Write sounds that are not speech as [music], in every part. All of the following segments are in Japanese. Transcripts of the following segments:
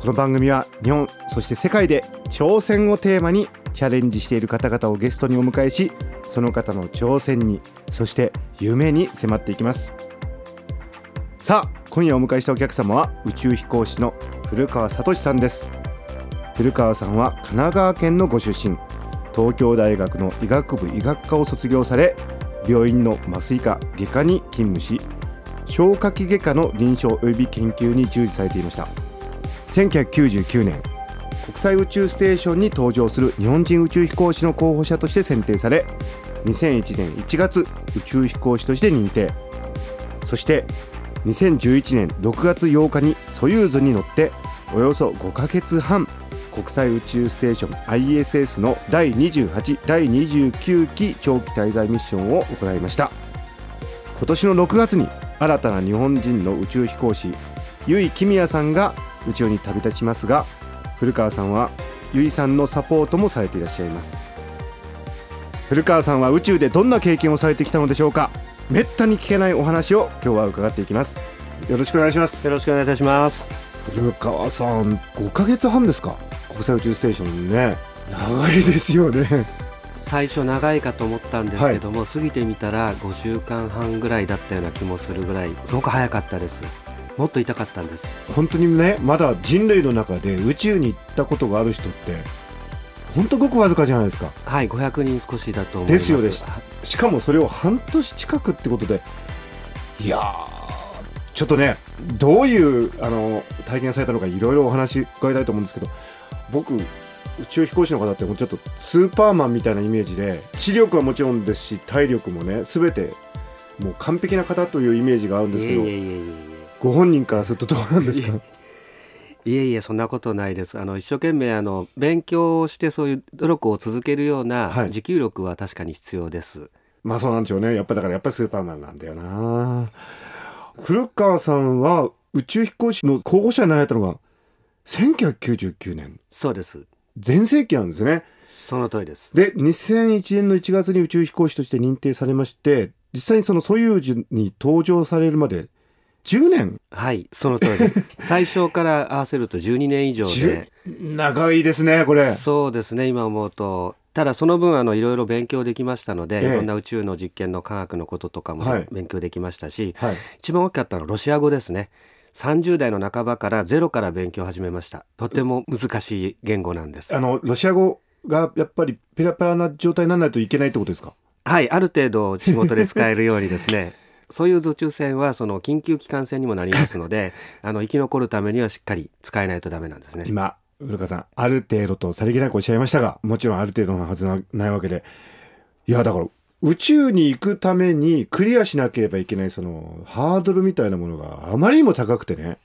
この番組は日本そして世界で挑戦をテーマにチャレンジしている方々をゲストにお迎えしその方の挑戦にそして夢に迫っていきます。さあ今夜お迎えしたお客様は宇宙飛行士の古川聡さんです。古川さんは神奈川県のご出身。東京大学の医学部医学科を卒業され病院の麻酔科外科に勤務し消化器外科の臨床及び研究に従事されていました。1999年国際宇宙ステーションに登場する日本人宇宙飛行士の候補者として選定され2001年1月宇宙飛行士として認定。そして2011年6月8日にソユーズに乗っておよそ5ヶ月半国際宇宙ステーション ISS の第28第29期長期滞在ミッションを行いました。今年の6月に新たな日本人の宇宙飛行士由井公也さんが宇宙に旅立ちますが古川さんは由井さんのサポートもされていらっしゃいます。古川さんは宇宙でどんな経験をされてきたのでしょうか。めったに聞けないお話を今日は伺っていきます。よろしくお願いします。よろしくお願いいたします。古川さん5ヶ月半ですか。国際宇宙ステーションね。長いですよね。最初長いかと思ったんですけども、はい、過ぎてみたら5週間半ぐらいだったような気もするぐらいすごく早かったですもっと痛かったんです。本当にねまだ人類の中で宇宙に行ったことがある人って本当ごくわずかじゃないですか。はい500人少しだと思います。ですよね。しかもそれを半年近くってことでいやちょっとねどういうあの体験されたのかいろいろお話伺いたいと思うんですけど僕宇宙飛行士の方ってもうちょっとスーパーマンみたいなイメージで視力はもちろんですし体力もね全てもう完璧な方というイメージがあるんですけどご本人からするとどうなんですか？いえいえそんなことないです。あの一生懸命あの勉強してそういう努力を続けるような持久力は確かに必要です、はい、まあそうなんでしょうね。やっぱだからやっぱりスーパーマンなんだよな。古川さんは宇宙飛行士の候補者になられたのが1999年。そうです。全盛期なんですね。その通りです。で2001年の1月に宇宙飛行士として認定されまして実際にそのソユーズに登場されるまで10年はいその通り。[laughs] 最初から合わせると12年以上で。長いですねこれ。そうですね今思うと。ただその分あのいろいろ勉強できましたので、ええ、いろんな宇宙の実験の科学のこととかも勉強できましたし、はい。はい、一番大きかったのはロシア語ですね。30代の半ばからゼロから勉強を始めました。とても難しい言語なんです。あのロシア語がやっぱりペラペラな状態にならないといけないってことですか？はいある程度仕事で使えるようにですねそういう宇宙船はその緊急機関船にもなりますので [laughs] あの生き残るためにはしっかり使えないとダメなんですね。今古川さんある程度とさりげなくおっしゃいましたがもちろんある程度のはずはないわけで。いやだから宇宙に行くためにクリアしなければいけないそのハードルみたいなものがあまりにも高くてね。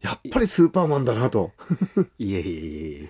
やっぱりスーパーマンだなと。いえいえいえ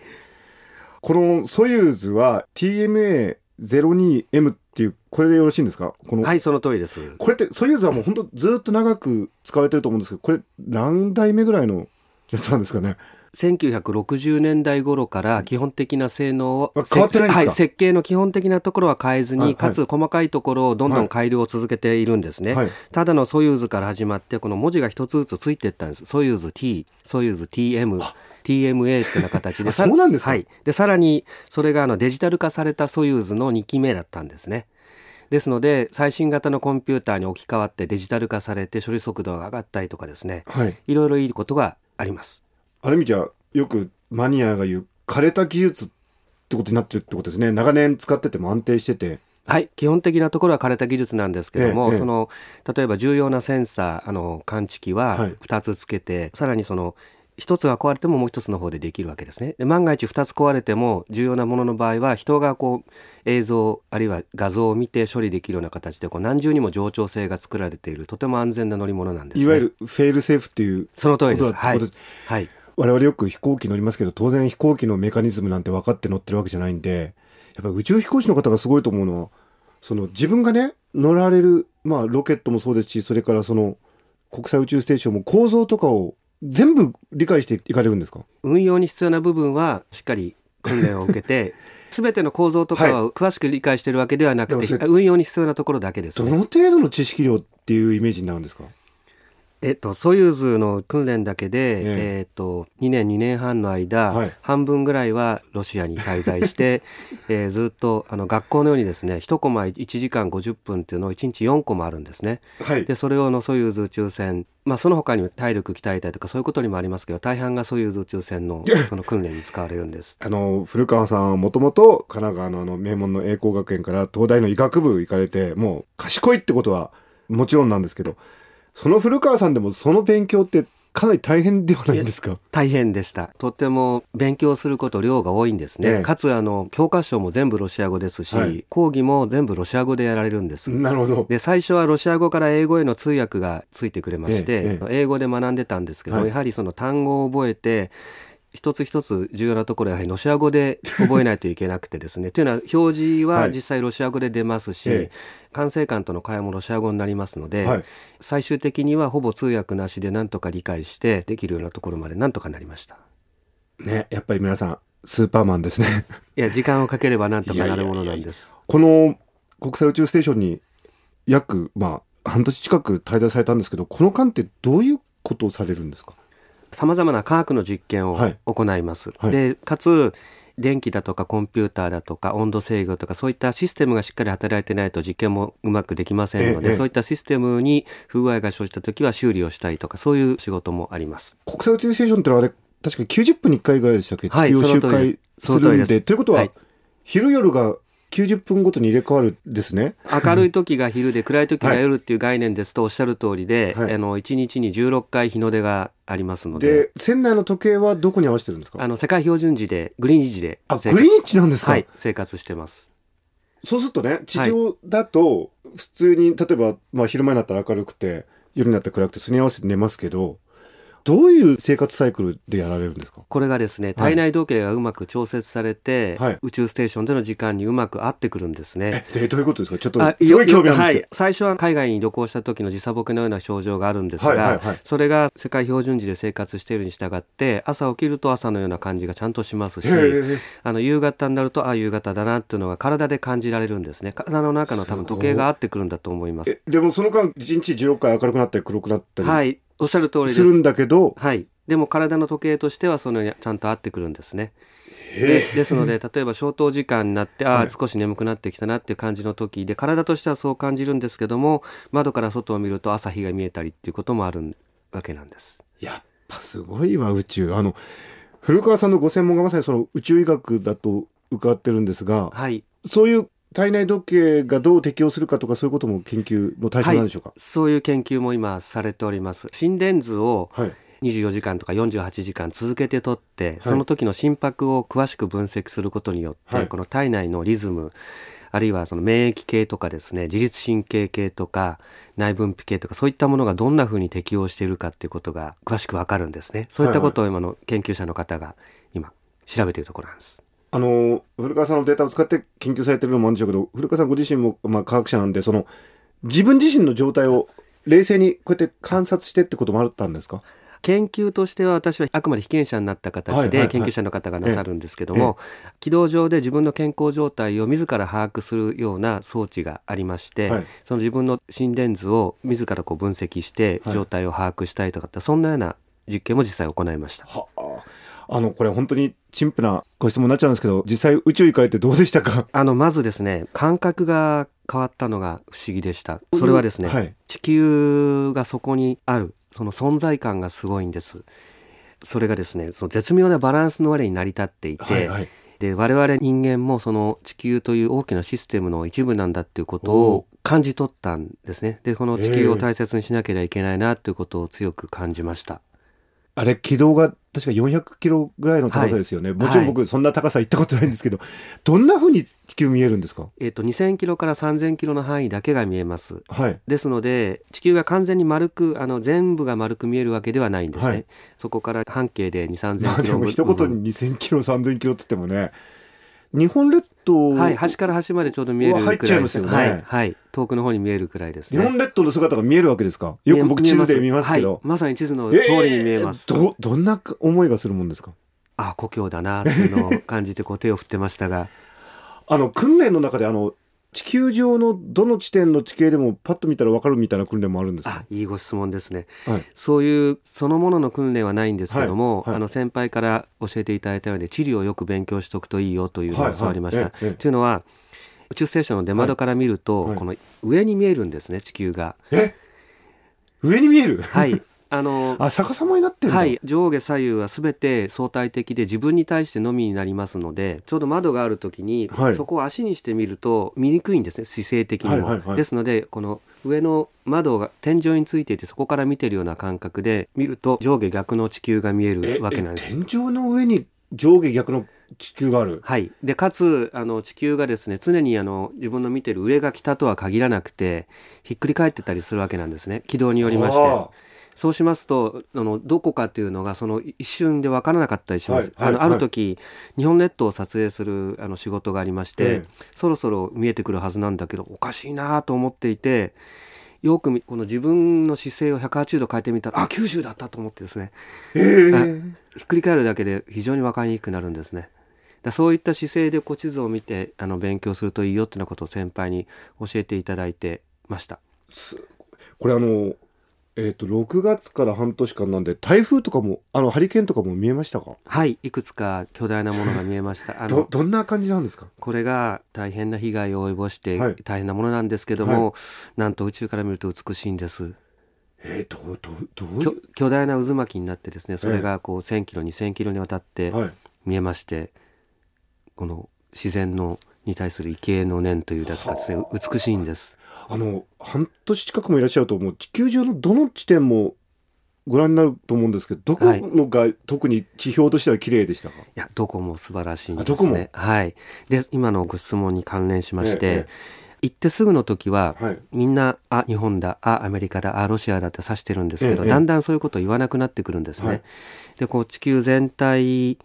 このソユーズは TMA02M っていうこれでよろしいんですか？このはいその通りです。これってソユーズはもう本当ずっと長く使われてると思うんですけどこれ何代目ぐらいのやつなんですかね？1960年代頃から基本的な性能を、変わってないはい、設計の基本的なところは変えずに、はい、かつ細かいところをどんどん改良を続けているんですね、はい、ただのソユーズから始まってこの文字が一つずつついていったんです。ソユーズ T ソユーズ TM TMA ってな形で [laughs] そうなんですはい、でさらにそれがあのデジタル化されたソユーズの2期目だったんですね。ですので最新型のコンピューターに置き換わってデジタル化されて処理速度が上がったりとかですね、はい、いろいろいいことがあります。ある意味じゃよくマニアが言う枯れた技術ってことになってるってことですね。長年使ってても安定してて。はい。基本的なところは枯れた技術なんですけども、ええ、その例えば重要なセンサーあの感知器は2つつけて、はい、さらにその1つが壊れてももう1つの方でできるわけですね。で万が一2つ壊れても重要なものの場合は人がこう映像あるいは画像を見て処理できるような形でこう何重にも冗長性が作られているとても安全な乗り物なんです、ね、いわゆるフェイルセーフっていうその通りです。はい、はい。我々よく飛行機乗りますけど当然飛行機のメカニズムなんて分かって乗ってるわけじゃないんでやっぱ宇宙飛行士の方がすごいと思うのはその自分がね乗られる、まあ、ロケットもそうですしそれからその国際宇宙ステーションも構造とかを全部理解していかれるんですか？運用に必要な部分はしっかり訓練を受けて [laughs] 全ての構造とかは詳しく理解しているわけではなくて、はい、運用に必要なところだけです、ね、どの程度の知識量っていうイメージになるんですか？えっと、ソユーズの訓練だけで、ええ。っと、2年2年半の間、はい、半分ぐらいはロシアに滞在して、[laughs] えー、ずっとあの学校のようにですね1コマ1時間50分っていうのを1日4コマあるんですね。はい、でそれをのソユーズ宇宙船まあ、その他にも体力鍛えたりとかそういうことにもありますけど大半がソユーズ宇宙船の [laughs] その訓練に使われるんです。あの古川さんはもともと神奈川のあの名門の栄光学園から東大の医学部行かれてもう賢いってことはもちろんなんですけどその古川さんでもその勉強ってかなり大変ではないですか？大変でした。とっても勉強すること量が多いんですね、ええ、かつあの教科書も全部ロシア語ですし、はい、講義も全部ロシア語でやられるんです。なるほど。で最初はロシア語から英語への通訳がついてくれまして、え、英語で学んでたんですけど、はい、やはりその単語を覚えて一つ一つ重要なところはやはりロシア語で覚えないといけなくてですね。というのは表示は実際ロシア語で出ますし、はい管制官との会話もロシア語になりますので、はい、最終的にはほぼ通訳なしでなんとか理解してできるようなところまでなんとかなりました。ねやっぱり皆さんスーパーマンですね。[laughs] いや時間をかければなんとかなるものなんです。この国際宇宙ステーションに約まあ半年近く滞在されたんですけどこの間ってどういうことをされるんですか？さまざまな科学の実験を行います。はい。はい、でかつ電気だとかコンピューターだとか温度制御とかそういったシステムがしっかり働いてないと実験もうまくできませんので、そういったシステムに不具合が生じた時は修理をしたりとかそういう仕事もあります。国際宇宙ステーションってのはあれ確か90分に1回ぐらいでしたっけ？地球を周回す。るんで,、ということは、はい、昼夜が90分ごとに入れ替わるですね。明るい時が昼で暗い時が夜っていう概念ですとおっしゃる通りで、はい、あの1日に16回日の出がありますので。で船内の時計はどこに合わせてるんですか？あの世界標準時でグリーン時であグリーン時なんですか、はい、生活してます。そうするとね地上だと普通に、例えば、まあ、昼間になったら明るくて夜になったら暗くてそれに合わせて寝ますけどどういう生活サイクルでやられるんですか？これがですね体内時計がうまく調節されて、はい、宇宙ステーションでの時間にうまく合ってくるんですね。えどういうことですか？ちょっとすごい興味あるんですけど、はい、最初は海外に旅行した時の時差ボケのような症状があるんですが、それが世界標準時で生活しているに従って朝起きると朝のような感じがちゃんとしますしあの夕方になるとあ夕方だなっていうのが体で感じられるんですね。体の中の多分時計が合ってくるんだと思います。でもその間1日16回明るくなったり黒くなったり。はいおっしゃる通りです。するんだけど、はい、でも体の時計としてはそのようにちゃんと合ってくるんですね。でですので例えば消灯時間になってああ少し眠くなってきたなっていう感じの時で体としてはそう感じるんですけども窓から外を見ると朝日が見えたりっていうこともあるわけなんです。やっぱすごいわ宇宙。あの古川さんのご専門がまさにその宇宙医学だと伺ってるんですが、はい、そういう体内時計がどう適応するかとかそういうことも研究の対象なんでしょうか、はい、そういう研究も今されております。心電図を、はい。24時間とか48時間続けてとって、その時の心拍を詳しく分析することによって、はい、この体内のリズムあるいはその免疫系とかですね自律神経系とか内分泌系とかそういったものがどんなふうに適応しているかっていうことが詳しくわかるんですね。そういったことを今の研究者の方が今調べているところなんです。あの古川さんのデータを使って研究されてるのもあるんでしょうけど古川さんご自身も、まあ、科学者なんでその自分自身の状態を冷静にこうやって観察してってこともあったんですか？研究としては私はあくまで被験者になった形で研究者の方がなさるんですけども、軌道上で自分の健康状態を自ら把握するような装置がありまして、その自分の心電図を自らこう分析して状態を把握したいとかそんなような実験も実際行いました。あのこれ本当に陳腐なご質問になっちゃうんですけど実際宇宙行かれてどうでしたか？あのまずですね感覚が変わったのが不思議でした。それはですね、はい、地球がそこにあるその存在感がすごいんです。それがですねその絶妙なバランスの割に成り立っていて、はいはい、で我々人間もその地球という大きなシステムの一部なんだっていうことを感じ取ったんですね。でこの地球を大切にしなければいけないなということを強く感じましたあれ軌道が確か400キロぐらいの高さですよね、はい、もちろん僕そんな高さ行ったことないんですけど、はい、どんなふうに地球見えるんですか、えーと、2000キロから3000キロの範囲だけが見えます、はい、ですので地球が完全に丸くあの全部が丸く見えるわけではないんですね、はい、そこから半径で2 3 0 0 0キロ、まあ、でも一言に2000キロ3000キロって言ってもね日本列島はい端から端までちょうど見えるくらい入っちゃいますよね、はい、はい、遠くの方に見えるくらいですね。日本列島の姿が見えるわけですか？よく僕地図で見ますけど、はい、まさに地図の通りに見えます、えー、どどんな思いがするもんですか？あ故郷だなっていうのを感じてこう手を振ってましたが。[laughs] あの訓練の中であの地球上のどの地点の地形でもパッと見たら分かるみたいな訓練もあるんですか？いいご質問ですね、はい、そういうそのものの訓練はないんですけども、はい。はい、あの先輩から教えていただいたように地理をよく勉強しておくといいよというのを教わりました。というのは宇宙ステーションの出窓から見ると、この上に見えるんですね地球が。え？上に見える？はいあのあ逆さまになってるはい。上下左右はすべて相対的で自分に対してのみになりますのでちょうど窓があるときに、はい、そこを足にしてみると見にくいんですね姿勢的にも、はいはいはい、ですのでこの上の窓が天井についていてそこから見てるような感覚で見ると上下逆の地球が見えるわけなんです。天井の上に上下逆の地球がある？はい。でかつあの地球がですね常にあの自分の見てる上が北とは限らなくてひっくり返ってたりするわけなんですね。軌道によりまして。そうしますとあのどこかというのがその一瞬で分からなかったりします。はい、あのある時、日本列島を撮影するあの仕事がありまして、ええ、そろそろ見えてくるはずなんだけどおかしいなと思っていてよくこの自分の姿勢を180度変えてみたらあ90だったと思ってですね、えー、ひっくり返るだけで非常に分かりにくくなるんですね。だそういった姿勢でこう地図を見てあの勉強するといいよっていうようなことを先輩に教えていただいてました。これあのえーと、6月から半年間なんで台風とかもあのハリケーンとかも見えましたか？はいいくつか巨大なものが見えました。あのどどんな感じなんですか？これが大変な被害を及ぼして大変なものなんですけども、はい、なんと宇宙から見ると美しいんです。えー、どうどうどう？巨大な渦巻きになってですねそれがこう1000キロ2000キロにわたって見えまして、はい、この自然のに対する畏敬の念というですかですね美しいんです。あの半年近くもいらっしゃるともう。地球上のどの地点もご覧になると思うんですけどどこのが特に地表としては綺麗でしたか、い、やどこも素晴らしいんですね。はい。で今のご質問に関連しまして、ええ、行ってすぐの時は、はい、みんなあ日本だあアメリカだあロシアだって指してるんですけど、え、だんだんそういうことを言わなくなってくるんですね、はい、でこう地球全体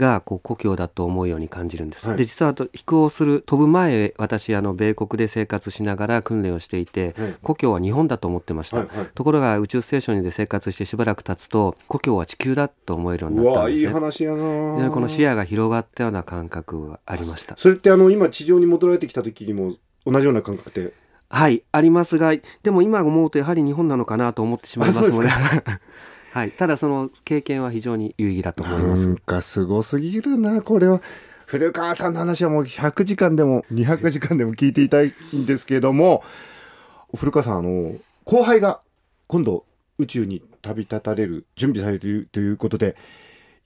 がこう故郷だと思うように感じるんです。はい、で実は飛行する飛ぶ前私あの米国で生活しながら訓練をしていて、はい、故郷は日本だと思ってました、はいはい、ところが宇宙ステーションで生活してしばらく経つと故郷は地球だと思えるようになったんですね。いい話やなこの視野が広がったような感覚がありました。それってあの今地上に戻られてきた時にも同じような感覚ではいありますがでも今思うとやはり日本なのかなと思ってしまいますので。[laughs] はい、ただその経験は非常に有意義だと思います。なんかすごすぎるなこれは。古川さんの話はもう100時間でも200時間でも聞いていたいんですけれども古川さんあの後輩が今度宇宙に旅立たれる準備されているということで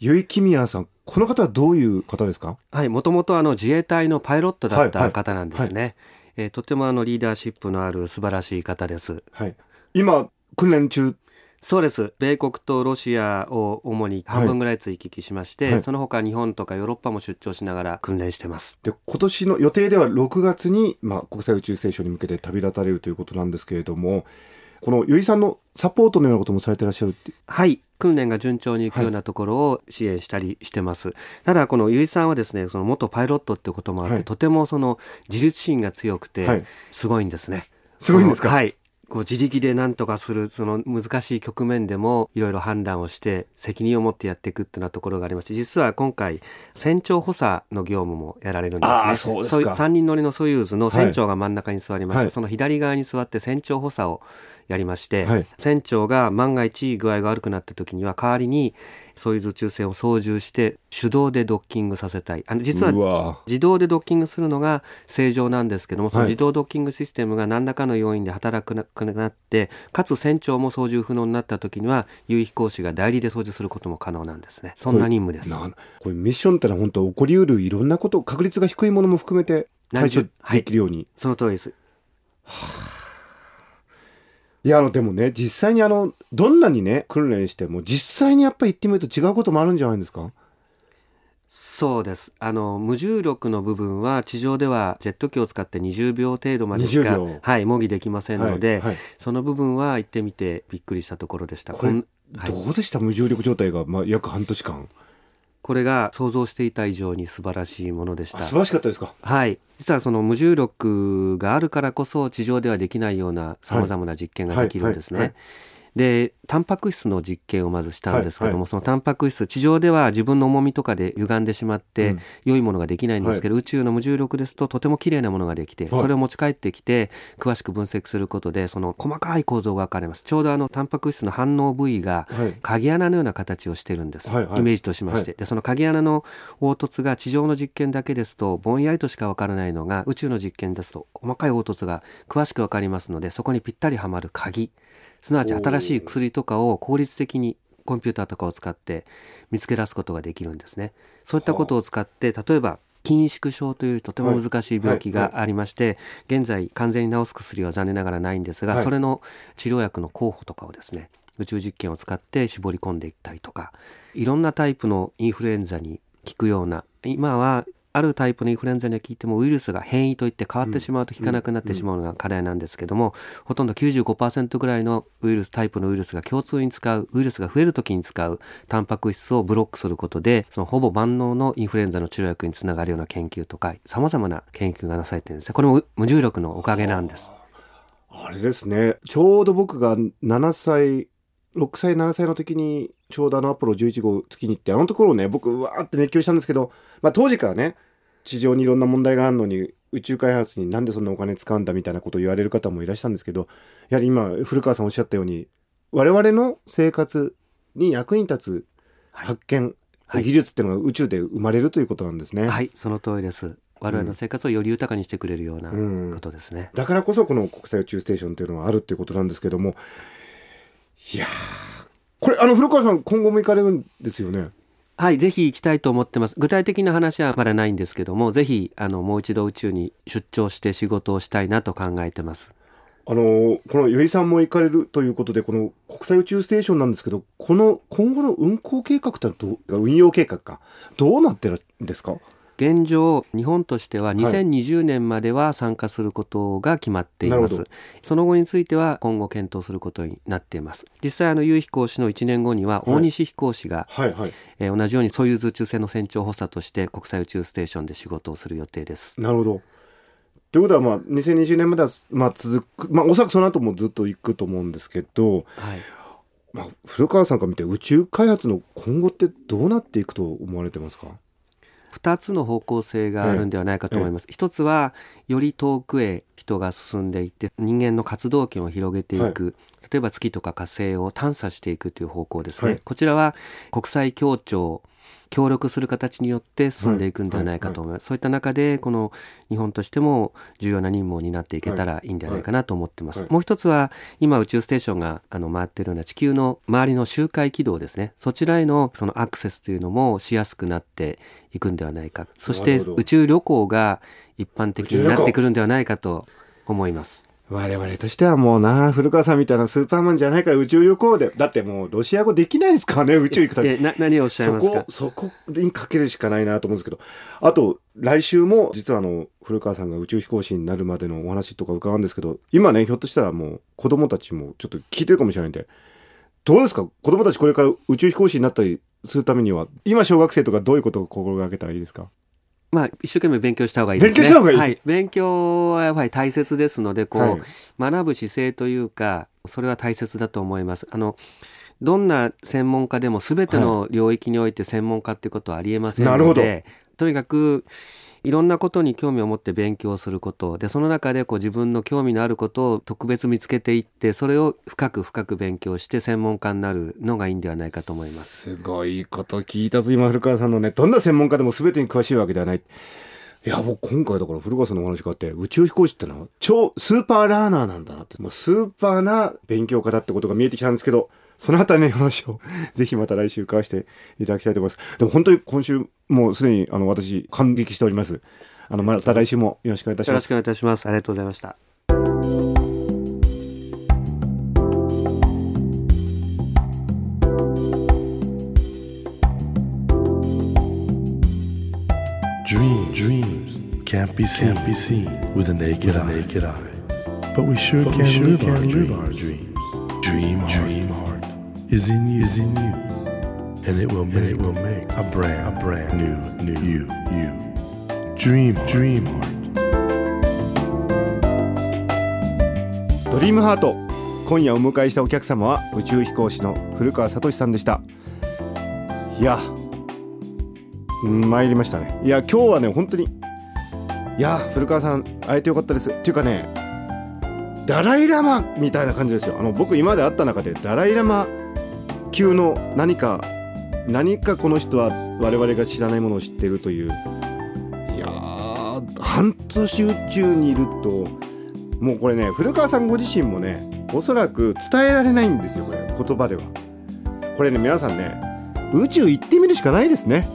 結城公也さんこの方はどういう方ですか？はい。もともとあの自衛隊のパイロットだった方なんですね、はいはい、えー、とてもあのリーダーシップのある素晴らしい方です、はい、今訓練中そうです。米国とロシアを主に半分ぐらい追撃しまして、はい。はい、その他日本とかヨーロッパも出張しながら訓練してます。で今年の予定では6月に、まあ、国際宇宙ステーションに向けて旅立たれるということなんですけれどもこの由井さんのサポートのようなこともされてらっしゃるって？はい。訓練が順調にいくようなところを支援したりしてます、はい、ただこの由井さんはですねその元パイロットってこともあって、はい、とてもその自立心が強くてすごいんですね、すごいんですか？はいこう自力で何とかするその難しい局面でもいろいろ判断をして責任を持ってやっていくっていうようなところがありまして実は今回船長補佐の業務もやられるんですね。そうですか。3人乗りのソユーズの船長が真ん中に座りまして、はい、その左側に座って船長補佐をやりまして、はい、船長が万が一具合が悪くなった時には代わりにそういう宇宙船を操縦して手動でドッキングさせたい。あの実は自動でドッキングするのが正常なんですけどもその自動ドッキングシステムが何らかの要因で働くなくなってかつ船長も操縦不能になった時には有飛行士が代理で操縦することも可能なんですね。そんな任務です。これミッションってのは本当起こりうるいろんなこと確率が低いものも含めて対処できるように、はい、その通りです、はあいやあのでもね実際にあのどんなにね訓練しても実際にやっぱり行ってみると違うこともあるんじゃないですか？そうです。あの無重力の部分は地上ではジェット機を使って20秒程度までしか、はい、模擬できませんので、はいはい、その部分は行ってみてびっくりしたところでした。これ、はい、どうでした？無重力状態が、まあ、約半年間これが想像していた以上に素晴らしいものでした。素晴らしかったですか。はい。実はその無重力があるからこそ地上ではできないようなさまざまな実験ができるんですね、はいはいはいでタンパク質の実験をまずしたんですけども、はいはい、そのタンパク質地上では自分の重みとかで歪んでしまって、うん、良いものができないんですけど、はい、宇宙の無重力ですととても綺麗なものができて、それを持ち帰ってきて詳しく分析することでその細かい構造が分かります。ちょうどあのタンパク質の反応部位が鍵穴のような形をしてるんです、はいはい、イメージとしまして、でその鍵穴の凹凸が地上の実験だけですとぼんやりとしか分からないのが宇宙の実験ですと細かい凹凸が詳しく分かりますのでそこにぴったりはまる鍵すなわち新しい薬とかを効率的にコンピューターとかを使って見つけ出すことができるんですね。そういったことを使って例えば筋縮症というとても難しい病気がありまして、現在完全に治す薬は残念ながらないんですが、それの治療薬の候補とかをですね宇宙実験を使って絞り込んでいったりとかいろんなタイプのインフルエンザに効くような今はあるタイプのインフルエンザには効いてもウイルスが変異といって変わってしまうと効かなくなってしまうのが課題なんですけども、ほとんど95%ぐらいのウイルスタイプのウイルスが共通に使うウイルスが増える時に使うタンパク質をブロックすることでそのほぼ万能のインフルエンザの治療薬につながるような研究とかさまざまな研究がなされてるんですこれも無重力のおかげなんです。あれですね。ちょうど僕が7歳6歳7歳の時にちょうどあのアポロ11号月に行ってあのところね僕わーって熱狂したんですけど、まあ、当時からね地上にいろんな問題があるのに宇宙開発になんでそんなお金使うんだみたいなことを言われる方もいらっしゃったんですけどやはり今古川さんおっしゃったように我々の生活に役に立つ発見、はい、技術っていうのが宇宙で生まれるということなんですね。はいその通りです。我々の生活をより豊かにしてくれるようなことですね、うん、だからこそこの国際宇宙ステーションというのはあるっていうことなんですけどもいやこれあの古川さん今後も行かれるんですよね？はい、ぜひ行きたいと思ってます。具体的な話はまだないんですけども、ぜひあのもう一度宇宙に出張して仕事をしたいなと考えてます。あのこの由井さんも行かれるということで、この国際宇宙ステーションなんですけど、この今後の運行計画ってどう運用計画かどうなってるんですか？現状日本としては2020年までは参加することが決まっています、はい、その後については今後検討することになっています。実際あの有飛行士の1年後には大西飛行士が、はいはい。はい、えー、同じようにソユーズ宇宙船の船長補佐として国際宇宙ステーションで仕事をする予定です。なるほど。ということはまあ2020年まではまあ続くまあおそらくその後もずっと行くと思うんですけど、はい。まあ、古川さんから見て宇宙開発の今後ってどうなっていくと思われてますか？2つの方向性があるんではないかと思います。一つはより遠くへ人が進んでいって人間の活動圏を広げていく、例えば月とか火星を探査していくという方向ですね。こちらは国際協調協力する形によって進んでいくんではないかと思います、そういった中でこの日本としても重要な任務を担っていけたらいいんではないかなと思ってます、もう一つは今宇宙ステーションがあの回っているような地球の周りの周回軌道ですね。そちらへのそのアクセスというのもしやすくなっていくんではないか。そして宇宙旅行が一般的になってくるんではないかと思います我々としてはもうな古川さんみたいなスーパーマンじゃないから宇宙旅行で。だってもうロシア語できないですからね宇宙行くために何をおっしゃいますか？そこそこにかけるしかないなと思うんですけど。あと来週も実はあの古川さんが宇宙飛行士になるまでのお話とか伺うんですけど今ねひょっとしたらもう子供たちもちょっと聞いてるかもしれないんで。どうですか？子供たちこれから宇宙飛行士になったりするためには今小学生とかどういうことを心がけたらいいですか？まあ、一生懸命勉強した方がいいですね。勉強した方がいい、はい、勉強はやっぱり大切ですので、こう、はい、学ぶ姿勢というか、それは大切だと思います。あの、どんな専門家でも全ての領域において専門家っていうことはありえませんので、とにかくいろんなことに興味を持って勉強すること。でその中でこう自分の興味のあることを特別見つけていってそれを深く深く勉強して専門家になるのがいいんではないかと思います。すごいこと聞いたぞ今古川さんのね。どんな専門家でも全てに詳しいわけではない。いやもう今回だから古川さんのお話があって宇宙飛行士ってのは超スーパーラーナーなんだなって。もうスーパーな勉強家だってことが見えてきたんですけどそのあたりの話をぜひまた来週伺わせていただきたいと思います。でも本当に今週、もうすでにあの私、感激しております。あのまた来週もよろしくお願いいたします。よろしくお願いいたします。ありがとうございました。Dream, dreams can't be seen, can't be seen with a naked, with a naked eye. eye. But we sure but can, we sure live, can our live our dreams. Dream, dream. Is in you, is in you, and it will make, it will make a brand, a brand new, new you, you. Dream, dream heart. ドリームハート今夜お迎えしたお客様は宇宙飛行士の古川聡さんでした。いや参りましたね。いや今日はね本当にいや古川さん会えてよかったです。っていうかねダライ・ラマみたいな感じですよ。あの僕今まで会った中でダライ・ラマ級の何か何かこの人は我々が知らないものを知ってるという。いや半年宇宙にいるともうこれね古川さんご自身もねおそらく伝えられないんですよこれ言葉では。これね皆さんね宇宙行ってみるしかないですね。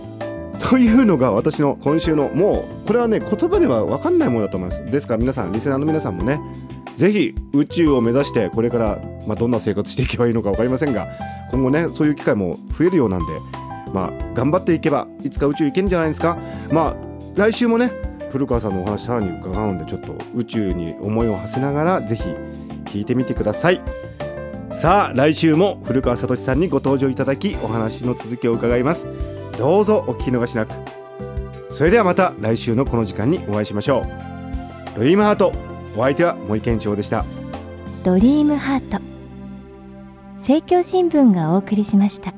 というのが私の今週のもうこれはね言葉では分かんないものだと思います。ですから皆さんリスナーの皆さんもね是非宇宙を目指してこれから、まあ、どんな生活していけばいいのか分かりませんが今後ねそういう機会も増えるようなんでまあ頑張っていけばいつか宇宙行けるんじゃないですか？まあ来週もね古川さんのお話さらに伺うのでちょっと宇宙に思いを馳せながら是非聞いてみてください。さあ来週も古川聡さんにご登場いただきお話の続きを伺います。どうぞお聞き逃しなく。それではまた来週のこの時間にお会いしましょう。ドリームハート。お相手は森健長でした。ドリームハート。政教新聞がお送りしました。